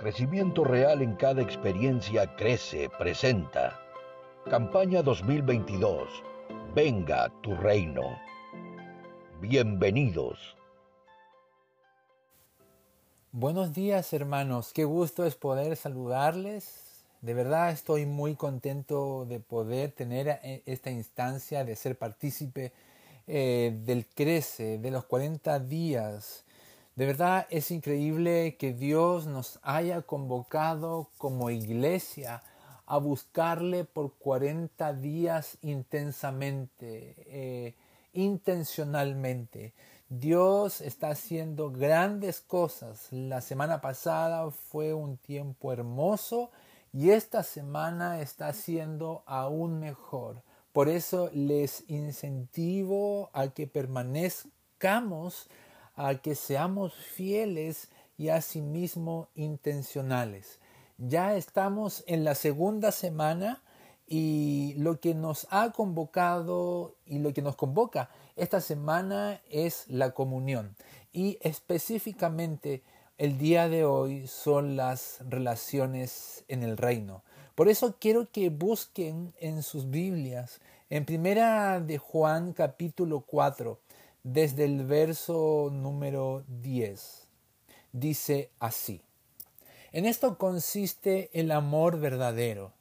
Crecimiento real en cada experiencia crece, presenta. Campaña 2022. Venga tu reino. Bienvenidos. Buenos días hermanos, qué gusto es poder saludarles. De verdad estoy muy contento de poder tener eh, esta instancia, de ser partícipe eh, del Crece, de los 40 días. De verdad es increíble que Dios nos haya convocado como iglesia a buscarle por 40 días intensamente, eh, intencionalmente. Dios está haciendo grandes cosas. La semana pasada fue un tiempo hermoso y esta semana está siendo aún mejor. Por eso les incentivo a que permanezcamos, a que seamos fieles y asimismo intencionales. Ya estamos en la segunda semana y lo que nos ha convocado y lo que nos convoca esta semana es la comunión. Y específicamente el día de hoy son las relaciones en el reino. Por eso quiero que busquen en sus Biblias, en primera de Juan capítulo 4, desde el verso número 10. Dice así. En esto consiste el amor verdadero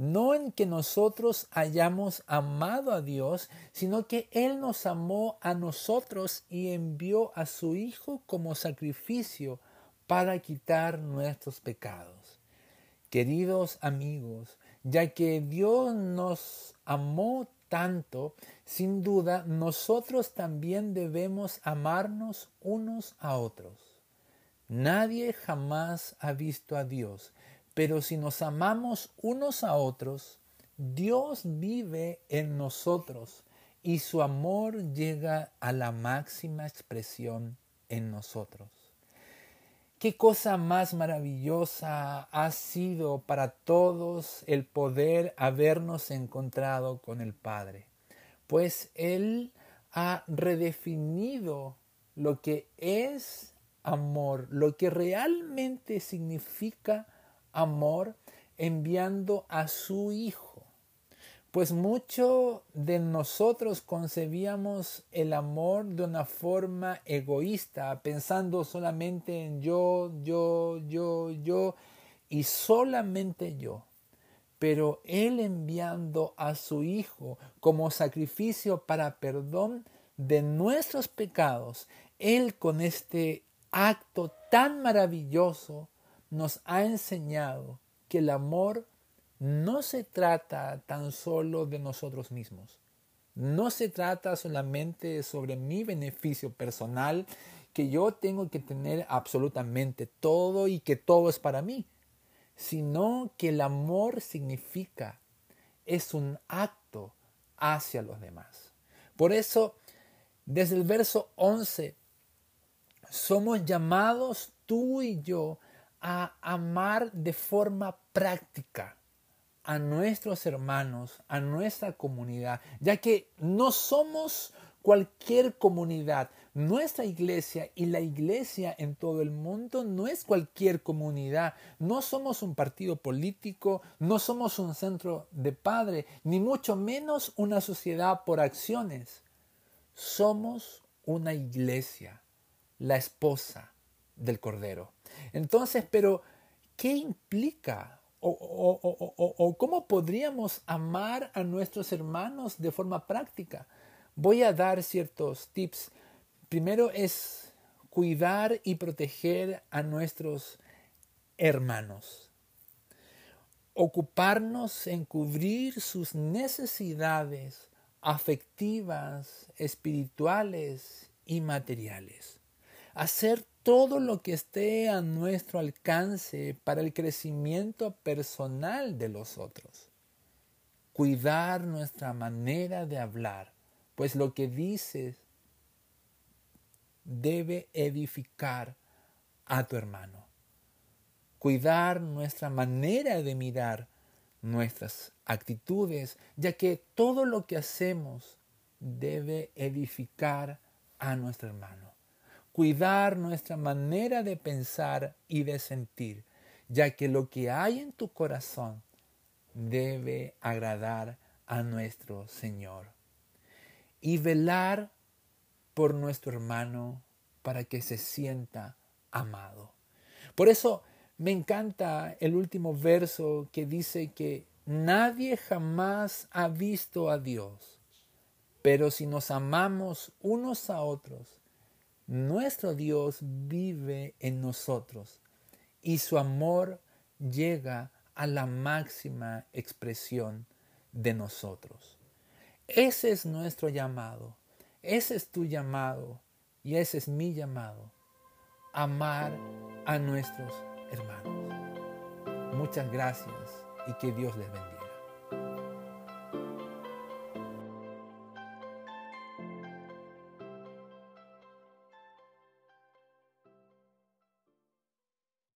no en que nosotros hayamos amado a Dios, sino que Él nos amó a nosotros y envió a su Hijo como sacrificio para quitar nuestros pecados. Queridos amigos, ya que Dios nos amó tanto, sin duda nosotros también debemos amarnos unos a otros. Nadie jamás ha visto a Dios, pero si nos amamos unos a otros, Dios vive en nosotros y su amor llega a la máxima expresión en nosotros. Qué cosa más maravillosa ha sido para todos el poder habernos encontrado con el Padre, pues Él ha redefinido lo que es amor, lo que realmente significa amor enviando a su Hijo. Pues mucho de nosotros concebíamos el amor de una forma egoísta, pensando solamente en yo, yo, yo, yo y solamente yo. Pero Él enviando a su Hijo como sacrificio para perdón de nuestros pecados, Él con este acto tan maravilloso nos ha enseñado que el amor no se trata tan solo de nosotros mismos. No se trata solamente sobre mi beneficio personal, que yo tengo que tener absolutamente todo y que todo es para mí, sino que el amor significa, es un acto hacia los demás. Por eso, desde el verso 11, somos llamados tú y yo a amar de forma práctica a nuestros hermanos, a nuestra comunidad, ya que no somos cualquier comunidad. Nuestra iglesia y la iglesia en todo el mundo no es cualquier comunidad. No somos un partido político, no somos un centro de padre, ni mucho menos una sociedad por acciones. Somos una iglesia, la esposa del Cordero. Entonces, pero, ¿qué implica? O, cómo podríamos amar a nuestros hermanos de forma práctica? Voy a dar ciertos tips. Primero es cuidar y proteger a nuestros hermanos. Ocuparnos en cubrir sus necesidades afectivas, espirituales y materiales. Hacer todo lo que esté a nuestro alcance para el crecimiento personal de los otros. Cuidar nuestra manera de hablar, pues lo que dices debe edificar a tu hermano. Cuidar nuestra manera de mirar nuestras actitudes, ya que todo lo que hacemos debe edificar a nuestro hermano cuidar nuestra manera de pensar y de sentir, ya que lo que hay en tu corazón debe agradar a nuestro Señor. Y velar por nuestro hermano para que se sienta amado. Por eso me encanta el último verso que dice que nadie jamás ha visto a Dios, pero si nos amamos unos a otros, nuestro Dios vive en nosotros y su amor llega a la máxima expresión de nosotros. Ese es nuestro llamado, ese es tu llamado y ese es mi llamado, amar a nuestros hermanos. Muchas gracias y que Dios les bendiga.